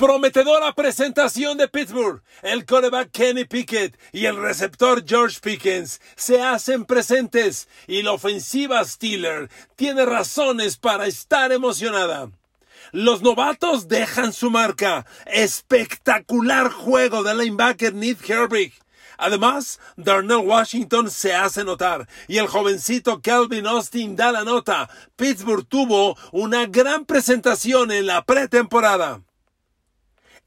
Prometedora presentación de Pittsburgh. El coreback Kenny Pickett y el receptor George Pickens se hacen presentes y la ofensiva Steeler tiene razones para estar emocionada. Los novatos dejan su marca. Espectacular juego de linebacker Nick Herbig. Además, Darnell Washington se hace notar y el jovencito Calvin Austin da la nota. Pittsburgh tuvo una gran presentación en la pretemporada.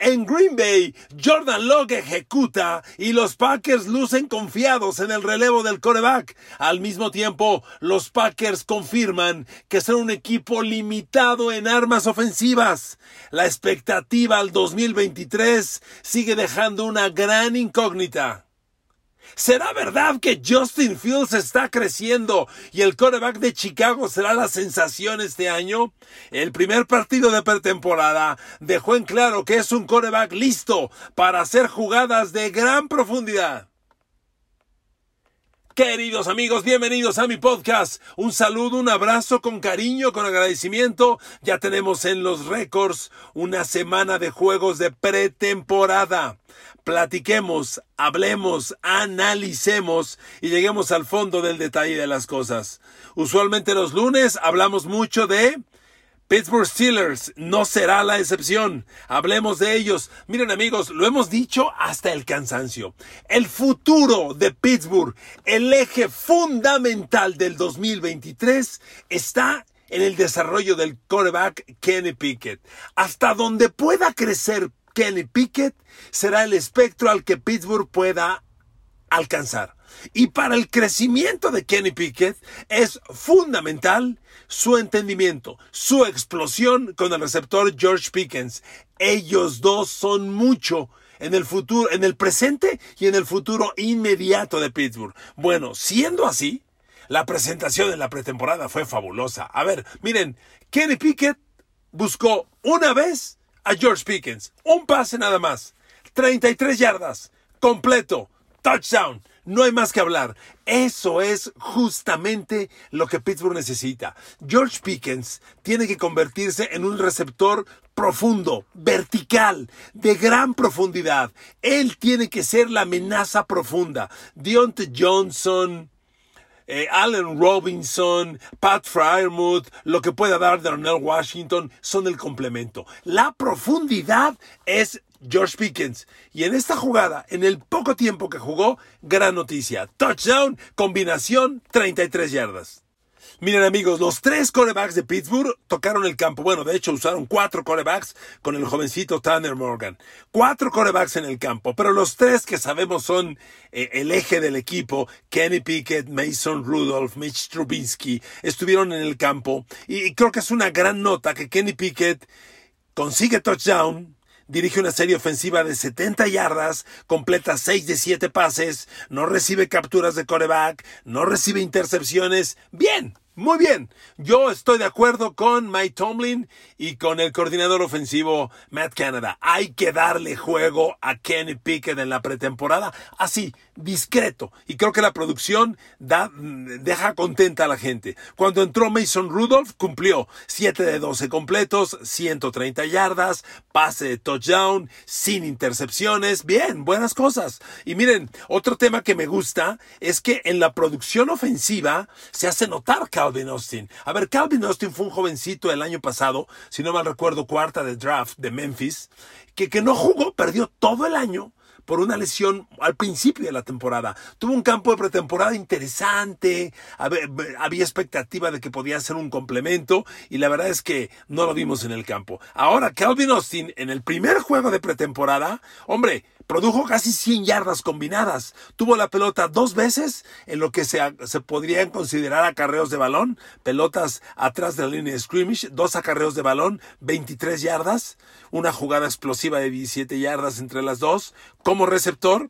En Green Bay, Jordan Love ejecuta y los Packers lucen confiados en el relevo del coreback. Al mismo tiempo, los Packers confirman que son un equipo limitado en armas ofensivas. La expectativa al 2023 sigue dejando una gran incógnita. ¿Será verdad que Justin Fields está creciendo y el coreback de Chicago será la sensación este año? El primer partido de pretemporada dejó en claro que es un coreback listo para hacer jugadas de gran profundidad. Queridos amigos, bienvenidos a mi podcast. Un saludo, un abrazo con cariño, con agradecimiento. Ya tenemos en los récords una semana de juegos de pretemporada. Platiquemos, hablemos, analicemos y lleguemos al fondo del detalle de las cosas. Usualmente los lunes hablamos mucho de Pittsburgh Steelers no será la excepción. Hablemos de ellos. Miren amigos, lo hemos dicho hasta el cansancio. El futuro de Pittsburgh, el eje fundamental del 2023, está en el desarrollo del quarterback Kenny Pickett. Hasta donde pueda crecer Kenny Pickett será el espectro al que Pittsburgh pueda alcanzar. Y para el crecimiento de Kenny Pickett es fundamental su entendimiento, su explosión con el receptor George Pickens. Ellos dos son mucho en el futuro, en el presente y en el futuro inmediato de Pittsburgh. Bueno, siendo así, la presentación en la pretemporada fue fabulosa. A ver, miren, Kenny Pickett buscó una vez a George Pickens, un pase nada más, 33 yardas, completo, touchdown. No hay más que hablar. Eso es justamente lo que Pittsburgh necesita. George Pickens tiene que convertirse en un receptor profundo, vertical, de gran profundidad. Él tiene que ser la amenaza profunda. Deontay Johnson, eh, Allen Robinson, Pat Fryermuth, lo que pueda dar Darnell Washington son el complemento. La profundidad es George Pickens. Y en esta jugada, en el poco tiempo que jugó, gran noticia. Touchdown, combinación, 33 yardas. Miren amigos, los tres corebacks de Pittsburgh tocaron el campo. Bueno, de hecho usaron cuatro corebacks con el jovencito Tanner Morgan. Cuatro corebacks en el campo, pero los tres que sabemos son eh, el eje del equipo, Kenny Pickett, Mason Rudolph, Mitch Trubinsky, estuvieron en el campo. y creo que es una gran nota que Kenny Pickett consigue touchdown, dirige una serie ofensiva de 70 yardas, completa 6 de 7 pases, no recibe capturas de coreback, no recibe intercepciones. Bien, muy bien, yo estoy de acuerdo con Mike Tomlin y con el coordinador ofensivo Matt Canada. Hay que darle juego a Kenny Pickett en la pretemporada, así, discreto. Y creo que la producción da, deja contenta a la gente. Cuando entró Mason Rudolph, cumplió 7 de 12 completos, 130 yardas, pase de touchdown, sin intercepciones. Bien, buenas cosas. Y miren, otro tema que me gusta es que en la producción ofensiva se hace notar Calvin Austin. A ver, Calvin Austin fue un jovencito el año pasado, si no mal recuerdo, cuarta de draft de Memphis, que, que no jugó, perdió todo el año por una lesión al principio de la temporada. Tuvo un campo de pretemporada interesante, había expectativa de que podía ser un complemento y la verdad es que no lo vimos en el campo. Ahora Calvin Austin en el primer juego de pretemporada, hombre, Produjo casi 100 yardas combinadas. Tuvo la pelota dos veces en lo que se, podrían considerar acarreos de balón. Pelotas atrás de la línea de scrimmage. Dos acarreos de balón, 23 yardas. Una jugada explosiva de 17 yardas entre las dos. Como receptor,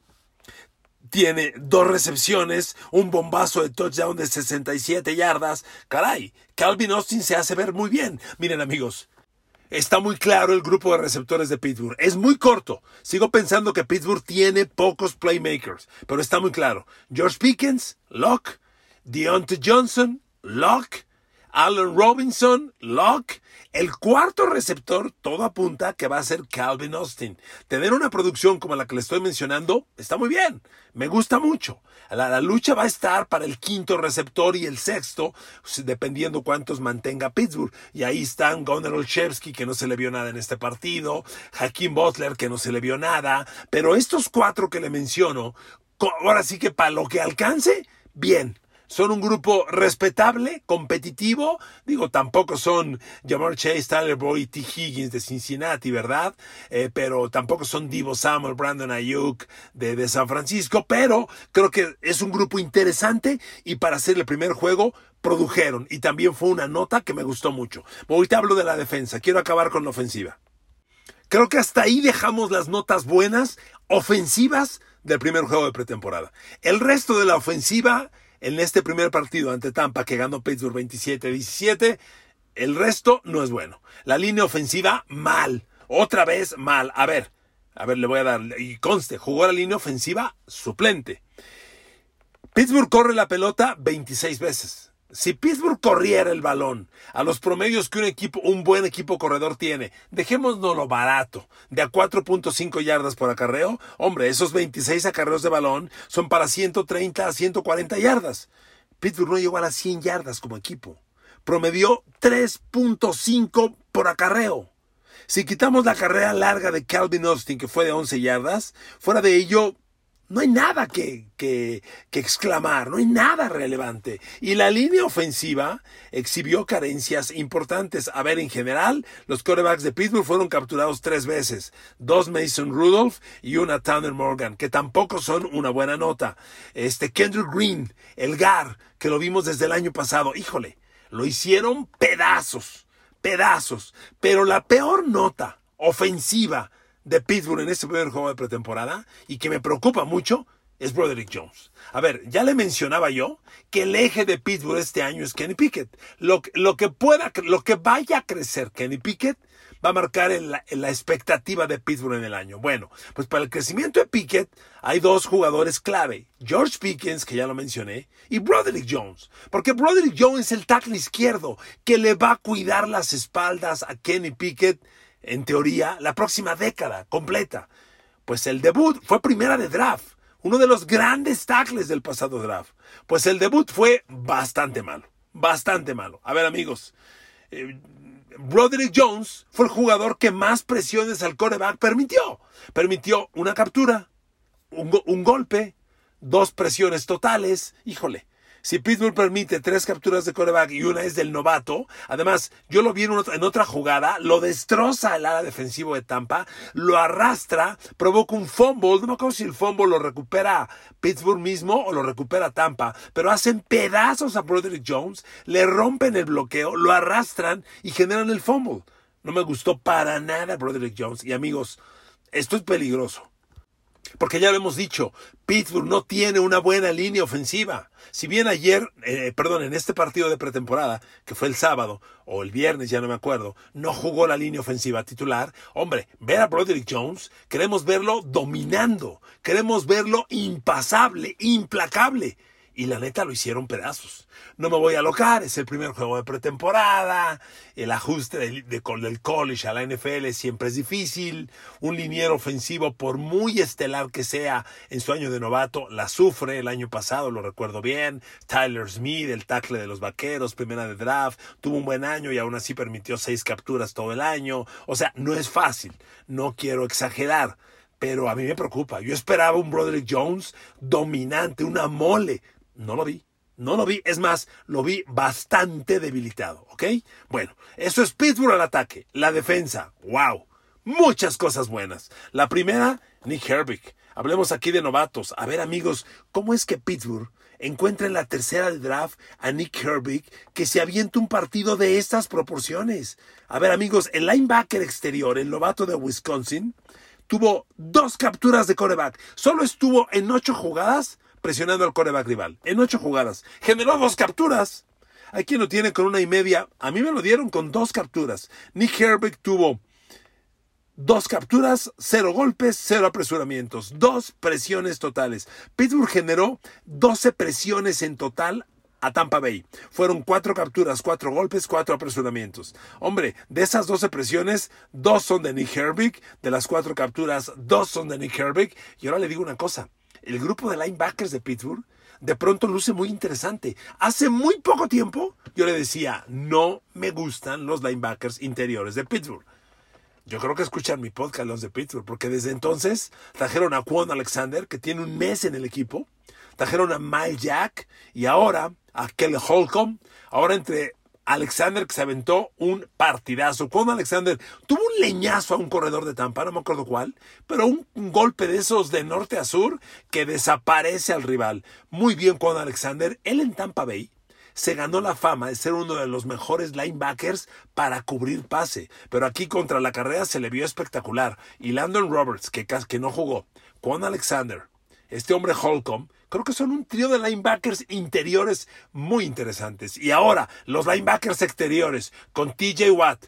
tiene dos recepciones, un bombazo de touchdown de 67 yardas. Caray, Calvin Austin se hace ver muy bien. Miren amigos, está muy claro el grupo de receptores de Pittsburgh. Es muy corto. Sigo pensando que Pittsburgh tiene pocos playmakers, pero está muy claro. George Pickens, Locke, Deontay Johnson, Locke, Allen Robinson, Locke. El cuarto receptor, todo apunta que va a ser Calvin Austin. Tener una producción como la que le estoy mencionando está muy bien. Me gusta mucho. La, lucha va a estar para el quinto receptor y el sexto, dependiendo cuántos mantenga Pittsburgh. Y ahí están Gunnar Olszewski, que no se le vio nada en este partido, Hakeem Butler, que no se le vio nada. Pero estos cuatro que le menciono, ahora sí que para lo que alcance, bien son un grupo respetable, competitivo. Digo, tampoco son Jamar Chase, Tyler Boyd, T. Higgins de Cincinnati, ¿verdad? Eh, pero tampoco son Divo Samuel, Brandon Ayuk de, de San Francisco. Pero creo que es un grupo interesante y para hacer el primer juego produjeron. Y también fue una nota que me gustó mucho. Ahorita hablo de la defensa. Quiero acabar con la ofensiva. Creo que hasta ahí dejamos las notas buenas, ofensivas del primer juego de pretemporada. El resto de la ofensiva en este primer partido ante Tampa que ganó Pittsburgh 27-17, el resto no es bueno. La línea ofensiva mal, otra vez mal. A ver, a ver, le voy a dar, y conste, jugó la línea ofensiva suplente. Pittsburgh corre la pelota 26 veces. Si Pittsburgh corriera el balón a los promedios que un equipo, un buen equipo corredor tiene, dejémonos lo barato, de a 4.5 yardas por acarreo, hombre, esos 26 acarreos de balón son para 130 a 140 yardas. Pittsburgh no llegó a las 100 yardas como equipo. Promedió 3.5 por acarreo. Si quitamos la carrera larga de Calvin Austin, que fue de 11 yardas, fuera de ello, no hay nada que, que, exclamar, no hay nada relevante. Y la línea ofensiva exhibió carencias importantes. A ver, en general, los quarterbacks de Pittsburgh fueron capturados tres veces. Dos Mason Rudolph y una Tanner Morgan, que tampoco son una buena nota. Este Kendrick Green, el GAR, que lo vimos desde el año pasado, híjole, lo hicieron pedazos, pedazos. Pero la peor nota ofensiva de Pittsburgh en este primer juego de pretemporada y que me preocupa mucho es Broderick Jones. A ver, ya le mencionaba yo que el eje de Pittsburgh este año es Kenny Pickett. Lo, lo que pueda, lo que vaya a crecer Kenny Pickett va a marcar la, la, expectativa de Pittsburgh en el año. Bueno, pues para el crecimiento de Pickett hay dos jugadores clave. George Pickens, que ya lo mencioné, y Broderick Jones. Porque Broderick Jones es el tackle izquierdo que le va a cuidar las espaldas a Kenny Pickett en teoría, la próxima década completa. Pues el debut fue primera de draft, uno de los grandes tackles del pasado draft. Pues el debut fue bastante malo, bastante malo. A ver amigos, eh, Broderick Jones fue el jugador que más presiones al coreback permitió. Permitió una captura, un golpe, dos presiones totales. Híjole, si Pittsburgh permite tres capturas de coreback y una es del novato, además, yo lo vi en, otra jugada, lo destroza el ala defensivo de Tampa, lo arrastra, provoca un fumble, no me acuerdo si el fumble lo recupera Pittsburgh mismo o lo recupera Tampa, pero hacen pedazos a Broderick Jones, le rompen el bloqueo, lo arrastran y generan el fumble. No me gustó para nada Broderick Jones. Y amigos, esto es peligroso. Porque ya lo hemos dicho, Pittsburgh no tiene una buena línea ofensiva. Si bien ayer, eh, perdón, en este partido de pretemporada, que fue el sábado o el viernes, ya no me acuerdo, no jugó la línea ofensiva titular, hombre, ver a Broderick Jones, queremos verlo dominando, queremos verlo impasable, implacable y la neta lo hicieron pedazos. No me voy a alocar, es el primer juego de pretemporada, el ajuste del, de, del college a la NFL siempre es difícil, un liniero ofensivo por muy estelar que sea en su año de novato, la sufre el año pasado, lo recuerdo bien, Tyler Smith, el tackle de los Vaqueros, primera de draft, tuvo un buen año y aún así permitió seis capturas todo el año, o sea, no es fácil, no quiero exagerar, pero a mí me preocupa. Yo esperaba un Broderick Jones dominante, una mole. No lo vi. No lo vi, es más, lo vi bastante debilitado, ¿ok? Bueno, eso es Pittsburgh al ataque. La defensa, wow, muchas cosas buenas. La primera, Nick Herbig. Hablemos aquí de novatos. A ver, amigos, ¿cómo es que Pittsburgh encuentra en la tercera de draft a Nick Herbig que se avienta un partido de estas proporciones? A ver, amigos, el linebacker exterior, el novato de Wisconsin, tuvo dos capturas de coreback. Solo estuvo en ocho jugadas presionando al coreback rival. En ocho jugadas. Generó dos capturas. Quien lo tiene con una y media. A mí me lo dieron con dos capturas. Nick Herbig tuvo dos capturas, cero golpes, cero apresuramientos. Dos presiones totales. Pittsburgh generó 12 presiones en total a Tampa Bay. Fueron cuatro capturas, cuatro golpes, cuatro apresuramientos. Hombre, de esas 12 presiones, dos son de Nick Herbig, de las cuatro capturas, dos son de Nick Herbig. Y ahora le digo una cosa, el grupo de linebackers de Pittsburgh de pronto luce muy interesante. Hace muy poco tiempo yo le decía, no me gustan los linebackers interiores de Pittsburgh. Yo creo que escuchan mi podcast los de Pittsburgh, porque desde entonces trajeron a Juan Alexander, que tiene un mes en el equipo, trajeron a Mike Jack y ahora a Kelly Holcomb. Ahora entre Alexander que se aventó un partidazo. Cuando Alexander tuvo un leñazo a un corredor de Tampa, no me acuerdo cuál, pero un, golpe de esos de norte a sur que desaparece al rival. Muy bien cuando Alexander. Él en Tampa Bay se ganó la fama de ser uno de los mejores linebackers para cubrir pase, pero aquí contra la carrera se le vio espectacular. Y Landon Roberts, que, que no jugó, Juan Alexander, este hombre Holcomb, creo que son un trío de linebackers interiores muy interesantes. Y ahora, los linebackers exteriores, con TJ Watt,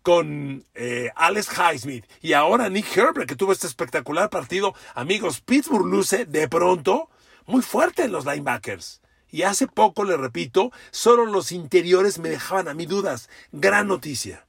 con eh, Alex Highsmith y ahora Nick Herbert, que tuvo este espectacular partido. Amigos, Pittsburgh luce de pronto muy fuerte en los linebackers. Y hace poco, le repito, solo los interiores me dejaban a mí dudas. Gran noticia.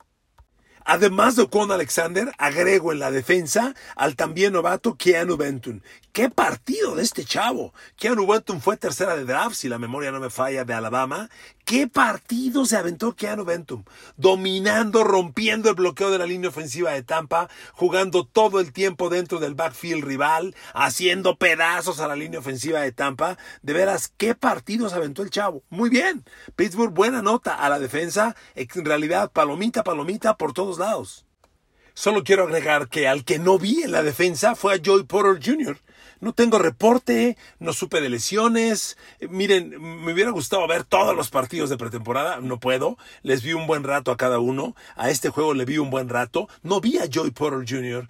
Además de Con Alexander, agrego en la defensa al también novato Keanu Benton. ¡Qué partido de este chavo! Keanu Benton fue tercera de draft, si la memoria no me falla, de Alabama. ¡Qué partido se aventó Keanu Benton! Dominando, rompiendo el bloqueo de la línea ofensiva de Tampa, jugando todo el tiempo dentro del backfield rival, haciendo pedazos a la línea ofensiva de Tampa. De veras, ¿qué partido se aventó el chavo? Muy bien. Pittsburgh, buena nota a la defensa. En realidad, palomita, palomita por todos lados. Solo quiero agregar que al que no vi en la defensa fue a Joy Porter Jr. No tengo reporte, no supe de lesiones. Miren, me hubiera gustado ver todos los partidos de pretemporada, no puedo. Les vi un buen rato a cada uno. A este juego le vi un buen rato. No vi a Joy Porter Jr.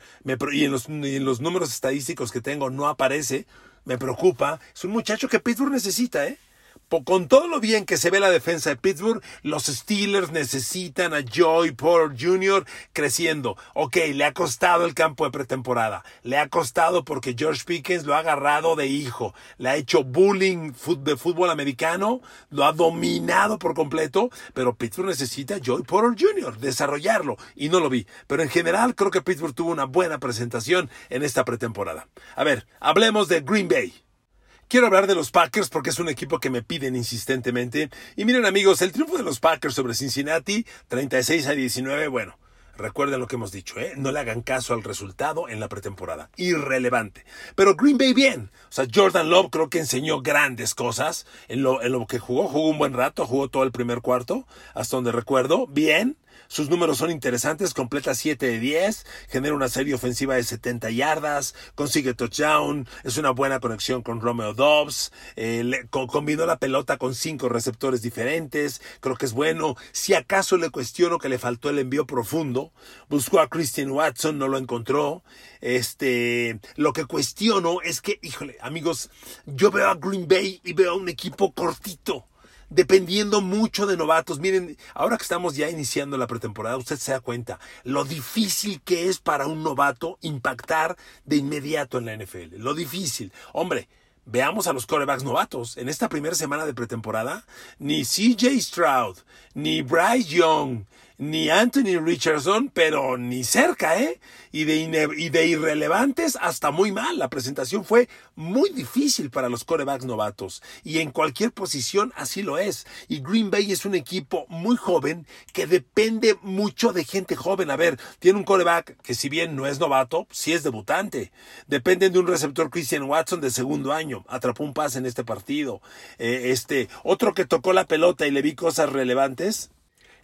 y en los, en los números estadísticos que tengo no aparece. Me preocupa. Es un muchacho que Pittsburgh necesita, ¿eh? Con todo lo bien que se ve la defensa de Pittsburgh, los Steelers necesitan a Joy Porter Jr. creciendo. Ok, le ha costado el campo de pretemporada. Le ha costado porque George Pickens lo ha agarrado de hijo. Le ha hecho bullying de fútbol americano. Lo ha dominado por completo. Pero Pittsburgh necesita a Joy Porter Jr. desarrollarlo. Y no lo vi. Pero en general creo que Pittsburgh tuvo una buena presentación en esta pretemporada. A ver, hablemos de Green Bay. Quiero hablar de los Packers porque es un equipo que me piden insistentemente. Y miren amigos, el triunfo de los Packers sobre Cincinnati, 36 a 19, bueno, recuerden lo que hemos dicho, ¿eh? no le hagan caso al resultado en la pretemporada, irrelevante. Pero Green Bay bien, o sea, Jordan Love creo que enseñó grandes cosas en lo, en lo que jugó, jugó un buen rato, jugó todo el primer cuarto, hasta donde recuerdo, bien. Sus números son interesantes, completa 7 de 10, genera una serie ofensiva de 70 yardas, consigue touchdown, es una buena conexión con Romeo Dobbs, eh, combinó la pelota con cinco receptores diferentes, creo que es bueno. Si acaso le cuestiono que le faltó el envío profundo, buscó a Christian Watson, no lo encontró. Este, lo que cuestiono es que, híjole, amigos, yo veo a Green Bay y veo a un equipo cortito dependiendo mucho de novatos. Miren, ahora que estamos ya iniciando la pretemporada, usted se da cuenta lo difícil que es para un novato impactar de inmediato en la NFL. Lo difícil. Hombre, Veamos a los corebacks novatos. En esta primera semana de pretemporada, ni CJ Stroud, ni Bryce Young, ni Anthony Richardson, pero ni cerca, ¿eh? Y de, y de irrelevantes hasta muy mal. La presentación fue muy difícil para los corebacks novatos. Y en cualquier posición así lo es. Y Green Bay es un equipo muy joven que depende mucho de gente joven. A ver, tiene un coreback que si bien no es novato, sí es debutante. Dependen de un receptor Christian Watson de segundo año. Atrapó un pase en este partido. Eh, este, otro que tocó la pelota y le vi cosas relevantes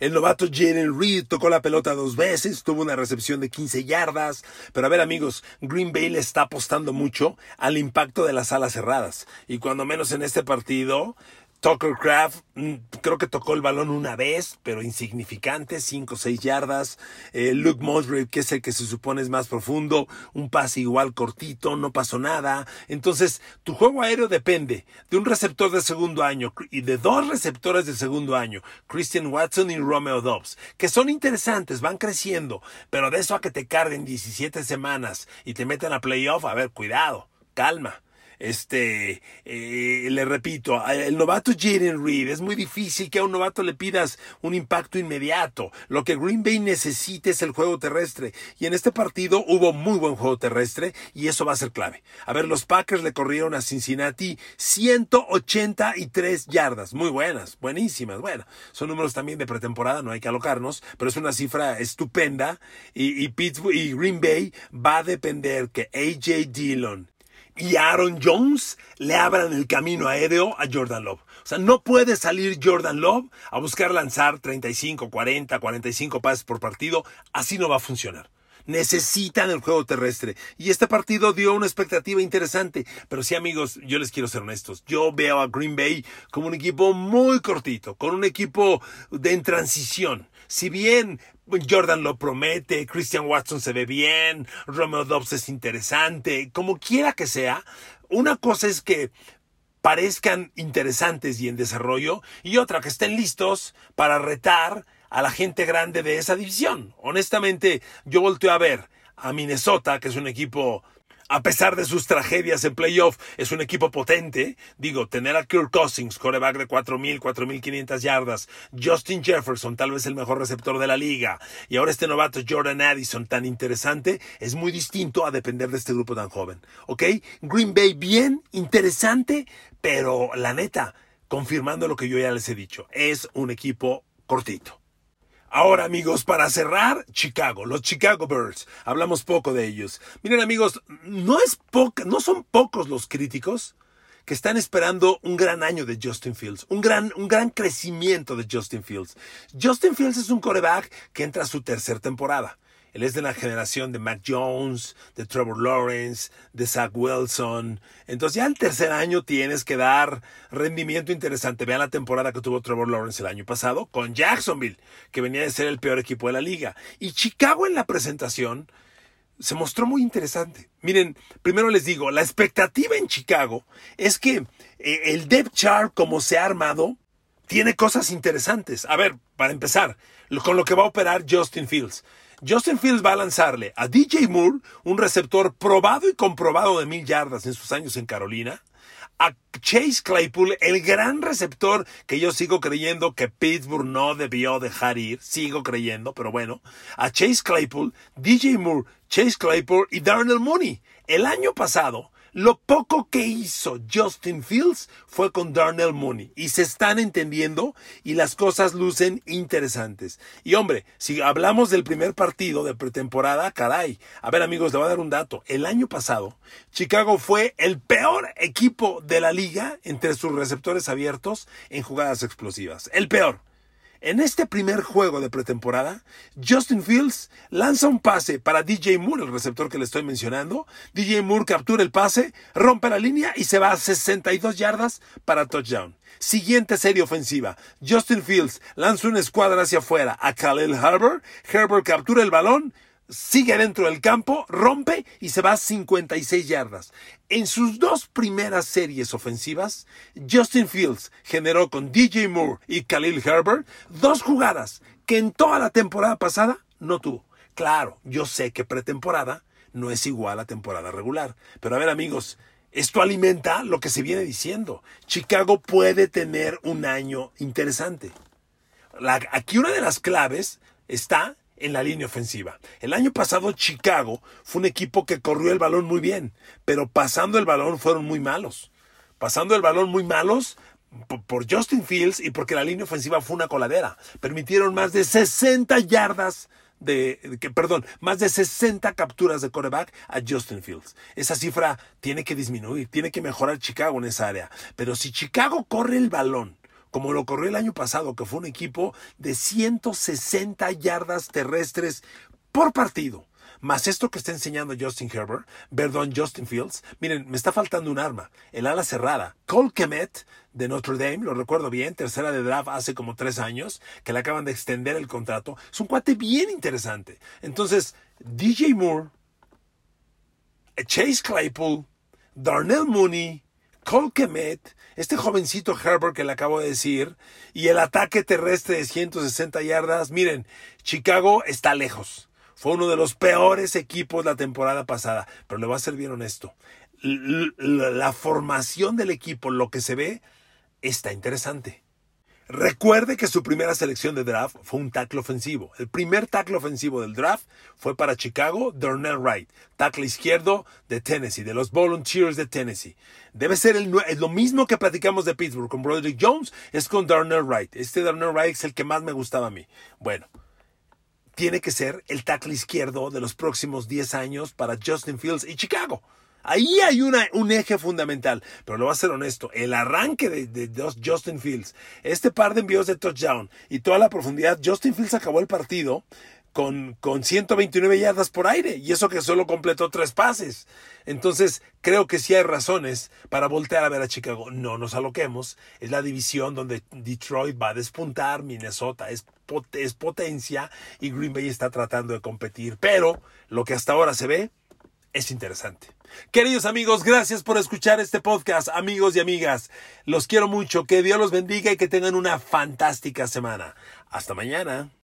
el novato Jalen Reed tocó la pelota dos veces, tuvo una recepción de 15 yardas. Pero a ver amigos, Green Bay le está apostando mucho al impacto de las alas cerradas. Y cuando menos en este partido, Tucker Craft mm, creo que tocó el balón una vez, pero insignificante, 5 o 6 yardas. Eh, Luke Musgrave, que es el que se supone es más profundo, un pase igual cortito, no pasó nada. Entonces, tu juego aéreo depende de un receptor de segundo año y de dos receptores de segundo año, Christian Watson y Romeo Dobbs, que son interesantes, van creciendo, pero de eso a que te carguen 17 semanas y te metan a playoff, a ver, cuidado, calma. Este, eh, le repito, el novato Jaden Reed, es muy difícil que a un novato le pidas un impacto inmediato. Lo que Green Bay necesita es el juego terrestre. Y en este partido hubo muy buen juego terrestre y eso va a ser clave. A ver, los Packers le corrieron a Cincinnati 183 yardas. Muy buenas, buenísimas. Bueno, son números también de pretemporada, no hay que alocarnos, pero es una cifra estupenda. Y, y Pittsburgh y Green Bay va a depender que AJ Dillon y Aaron Jones le abran el camino aéreo a Jordan Love. O sea, no puede salir Jordan Love a buscar lanzar 35, 40, 45 pases por partido. Así no va a funcionar. Necesitan el juego terrestre. Y este partido dio una expectativa interesante. Pero sí, amigos, yo les quiero ser honestos. Yo veo a Green Bay como un equipo muy cortito, con un equipo de en transición. Si bien Jordan lo promete, Christian Watson se ve bien, Romeo Dobbs es interesante, como quiera que sea, una cosa es que parezcan interesantes y en desarrollo, y otra que estén listos para retar a la gente grande de esa división. Honestamente, yo volteo a ver a Minnesota, que es un equipo a pesar de sus tragedias en playoff, es un equipo potente. Digo, tener a Kirk Cousins, coreback de 4.000, 4.500 yardas, Justin Jefferson, tal vez el mejor receptor de la liga, y ahora este novato Jordan Addison tan interesante, es muy distinto a depender de este grupo tan joven. ¿Ok? Green Bay bien, interesante, pero la neta, confirmando lo que yo ya les he dicho, es un equipo cortito. Ahora amigos, para cerrar, Chicago, los Chicago Birds. Hablamos poco de ellos. Miren amigos, no, es poca, no son pocos los críticos que están esperando un gran año de Justin Fields, un gran, un gran crecimiento de Justin Fields. Justin Fields es un coreback que entra a su tercera temporada. Él es de la generación de Mac Jones, de Trevor Lawrence, de Zach Wilson. Entonces ya el tercer año tienes que dar rendimiento interesante. Vean la temporada que tuvo Trevor Lawrence el año pasado con Jacksonville, que venía de ser el peor equipo de la liga. Y Chicago en la presentación se mostró muy interesante. Miren, primero les digo, la expectativa en Chicago es que eh, el depth chart como se ha armado tiene cosas interesantes. A ver, para empezar, con lo que va a operar Justin Fields. Justin Fields va a lanzarle a DJ Moore, un receptor probado y comprobado de mil yardas en sus años en Carolina, a Chase Claypool, el gran receptor que yo sigo creyendo que Pittsburgh no debió dejar ir, sigo creyendo, pero bueno, a Chase Claypool, DJ Moore, Chase Claypool y Darnell Mooney. El año pasado, lo poco que hizo Justin Fields fue con Darnell Mooney y se están entendiendo y las cosas lucen interesantes. Y hombre, si hablamos del primer partido de pretemporada, caray. A ver amigos, le voy a dar un dato. El año pasado, Chicago fue el peor equipo de la liga entre sus receptores abiertos en jugadas explosivas. El peor. En este primer juego de pretemporada, Justin Fields lanza un pase para DJ Moore, el receptor que le estoy mencionando. DJ Moore captura el pase, rompe la línea y se va a 62 yardas para touchdown. Siguiente serie ofensiva. Justin Fields lanza una escuadra hacia afuera a Khalil Herbert. Herbert captura el balón sigue dentro del campo, rompe y se va a 56 yardas. En sus dos primeras series ofensivas, Justin Fields generó con DJ Moore y Khalil Herbert dos jugadas que en toda la temporada pasada no tuvo. Claro, yo sé que pretemporada no es igual a temporada regular, pero a ver amigos, esto alimenta lo que se viene diciendo. Chicago puede tener un año interesante. aquí una de las claves está en la línea ofensiva. El año pasado Chicago fue un equipo que corrió el balón muy bien, pero pasando el balón fueron muy malos. Pasando el balón muy malos por Justin Fields y porque la línea ofensiva fue una coladera. Permitieron más de 60 yardas de, que, perdón, más de 60 capturas de coreback a Justin Fields. Esa cifra tiene que disminuir, tiene que mejorar Chicago en esa área. Pero si Chicago corre el balón como lo corrió el año pasado, que fue un equipo de 160 yardas terrestres por partido. Más esto que está enseñando Justin Herbert, perdón, Justin Fields, miren, me está faltando un arma, el ala cerrada. Cole Kemet de Notre Dame, lo recuerdo bien, tercera de draft hace como tres años, que le acaban de extender el contrato. Es un cuate bien interesante. Entonces, DJ Moore, Chase Claypool, Darnell Mooney, Cole este jovencito Herbert que le acabo de decir, y el ataque terrestre de 160 yardas, miren, Chicago está lejos. Fue uno de los peores equipos la temporada pasada, pero le voy a ser bien honesto. la formación del equipo, lo que se ve, está interesante. Recuerde que su primera selección de draft fue un tackle ofensivo. El primer tackle ofensivo del draft fue para Chicago, Darnell Wright, tackle izquierdo de Tennessee, de los Volunteers de Tennessee. Debe ser el, lo mismo que platicamos de Pittsburgh con Broderick Jones, es con Darnell Wright. Este Darnell Wright es el que más me gustaba a mí. Bueno, tiene que ser el tackle izquierdo de los próximos 10 años para Justin Fields y Chicago. Ahí hay una, un eje fundamental, pero lo voy a ser honesto, el arranque de, Justin Fields, este par de envíos de touchdown y toda la profundidad, Justin Fields acabó el partido con, con 129 yardas por aire y eso que solo completó tres pases. Entonces, creo que sí hay razones para voltear a ver a Chicago. No nos aloquemos, es la división donde Detroit va a despuntar, Minnesota es, es potencia y Green Bay está tratando de competir, pero lo que hasta ahora se ve es interesante. Queridos amigos, gracias por escuchar este podcast, amigos y amigas. Los quiero mucho, que Dios los bendiga y que tengan una fantástica semana. Hasta mañana.